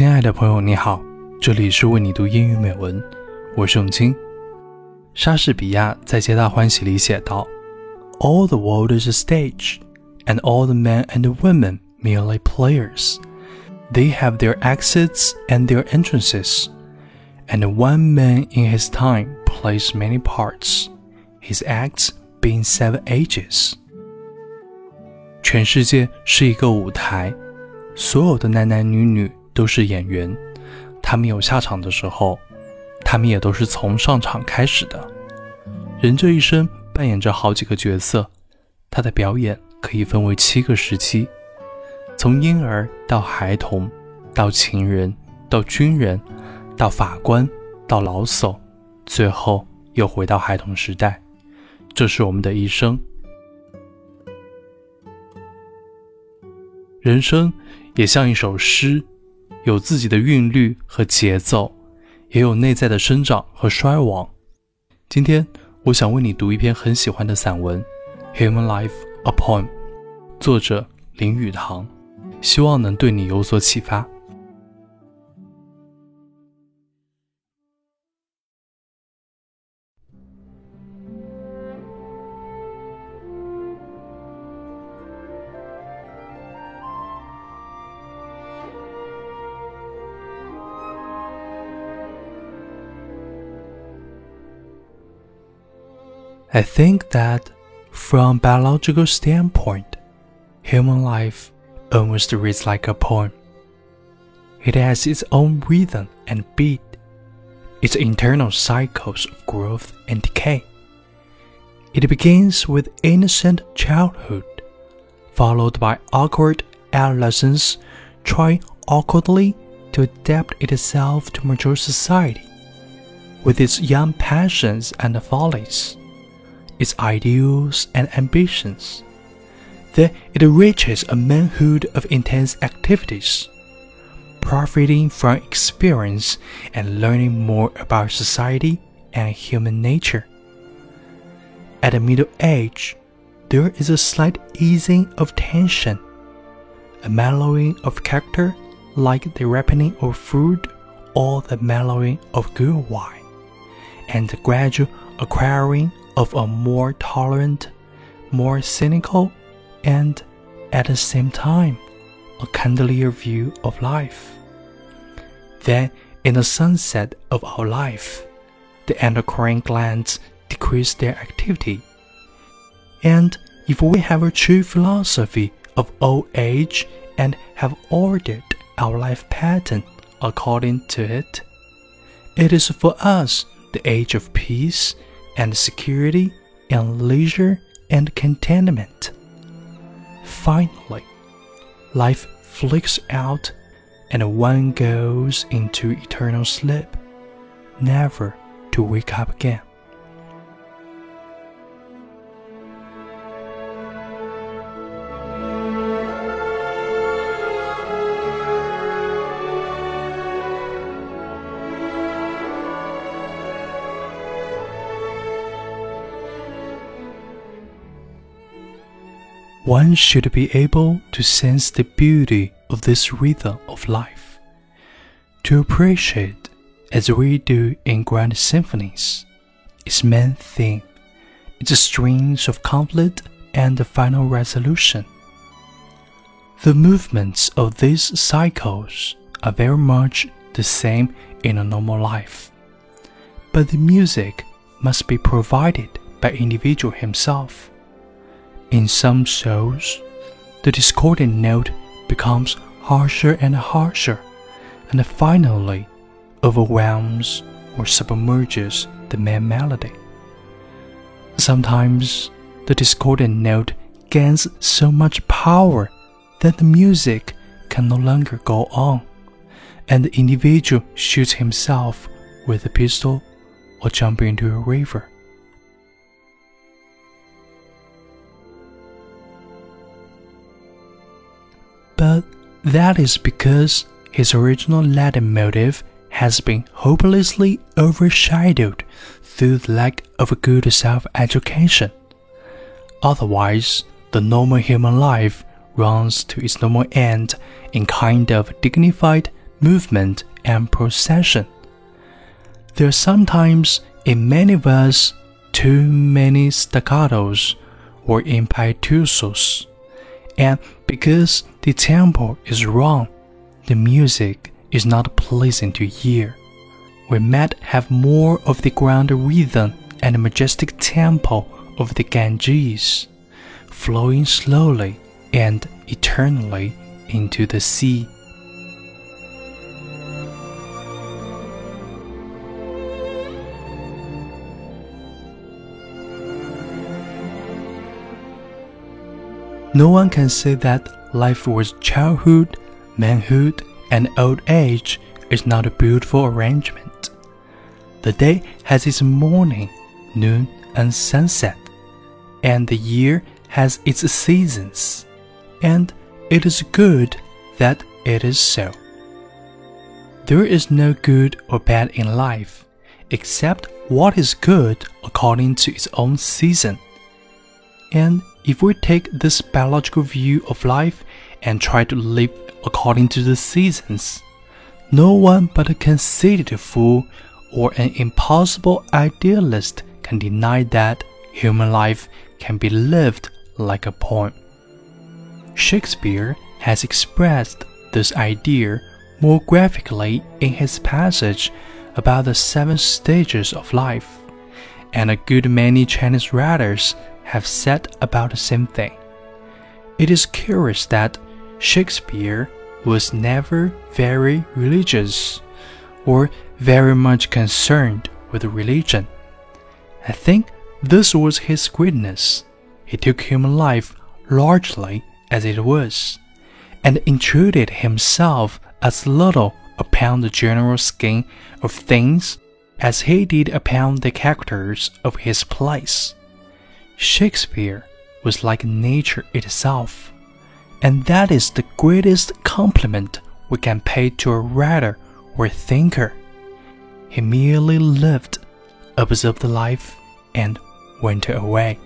亲爱的朋友，你好，这里是为你读英语美文，我是永清。莎士比亚在《皆大欢喜》里写道：“All the world is a stage, and all the men and women merely players. They have their exits and their entrances, and one man in his time plays many parts, his acts being seven ages.” 全世界是一个舞台，所有的男男女女 都是演员，他们有下场的时候，他们也都是从上场开始的。人这一生扮演着好几个角色，他的表演可以分为七个时期：从婴儿到孩童，到情人，到军人，到法官，到老叟，最后又回到孩童时代。这是我们的一生。人生也像一首诗，有自己的韵律和节奏，也有内在的生长和衰亡。今天。我想为你读一篇很喜欢的散文，《Human Life: A Poem》，作者林语堂，希望能对你有所启发。I think that, from biological standpoint, human life almost reads like a poem. It has its own rhythm and beat, its internal cycles of growth and decay. It begins with innocent childhood, followed by awkward adolescence, trying awkwardly to adapt itself to mature society, with its young passions and follies its ideals and ambitions. Then it reaches a manhood of intense activities, profiting from experience and learning more about society and human nature. At the middle age, there is a slight easing of tension, a mellowing of character like the ripening of fruit or the mellowing of good wine, and the gradual acquiring of a more tolerant, more cynical, and at the same time, a kindlier view of life. Then, in the sunset of our life, the endocrine glands decrease their activity. And if we have a true philosophy of old age and have ordered our life pattern according to it, it is for us the age of peace and security and leisure and contentment. Finally, life flicks out and one goes into eternal sleep, never to wake up again. One should be able to sense the beauty of this rhythm of life, to appreciate, as we do in grand symphonies, its main theme, its strings of conflict and the final resolution. The movements of these cycles are very much the same in a normal life, but the music must be provided by individual himself in some souls, the discordant note becomes harsher and harsher, and finally overwhelms or submerges the main melody. Sometimes the discordant note gains so much power that the music can no longer go on, and the individual shoots himself with a pistol or jumps into a river. That is because his original leitmotif has been hopelessly overshadowed through the lack of a good self education. Otherwise, the normal human life runs to its normal end in kind of dignified movement and procession. There are sometimes in many verses too many staccatos or impetuosos, and because the tempo is wrong, the music is not pleasing to hear. We might have more of the ground rhythm and majestic tempo of the Ganges, flowing slowly and eternally into the sea. No one can say that life with childhood, manhood, and old age is not a beautiful arrangement. The day has its morning, noon, and sunset, and the year has its seasons, and it is good that it is so. There is no good or bad in life, except what is good according to its own season. And if we take this biological view of life and try to live according to the seasons, no one but a conceited fool or an impossible idealist can deny that human life can be lived like a poem. Shakespeare has expressed this idea more graphically in his passage about the seven stages of life, and a good many Chinese writers have said about the same thing. It is curious that Shakespeare was never very religious or very much concerned with religion. I think this was his greatness. He took human life largely as it was, and intruded himself as little upon the general scheme of things as he did upon the characters of his plays. Shakespeare was like nature itself, and that is the greatest compliment we can pay to a writer or thinker. He merely lived, observed life, and went away.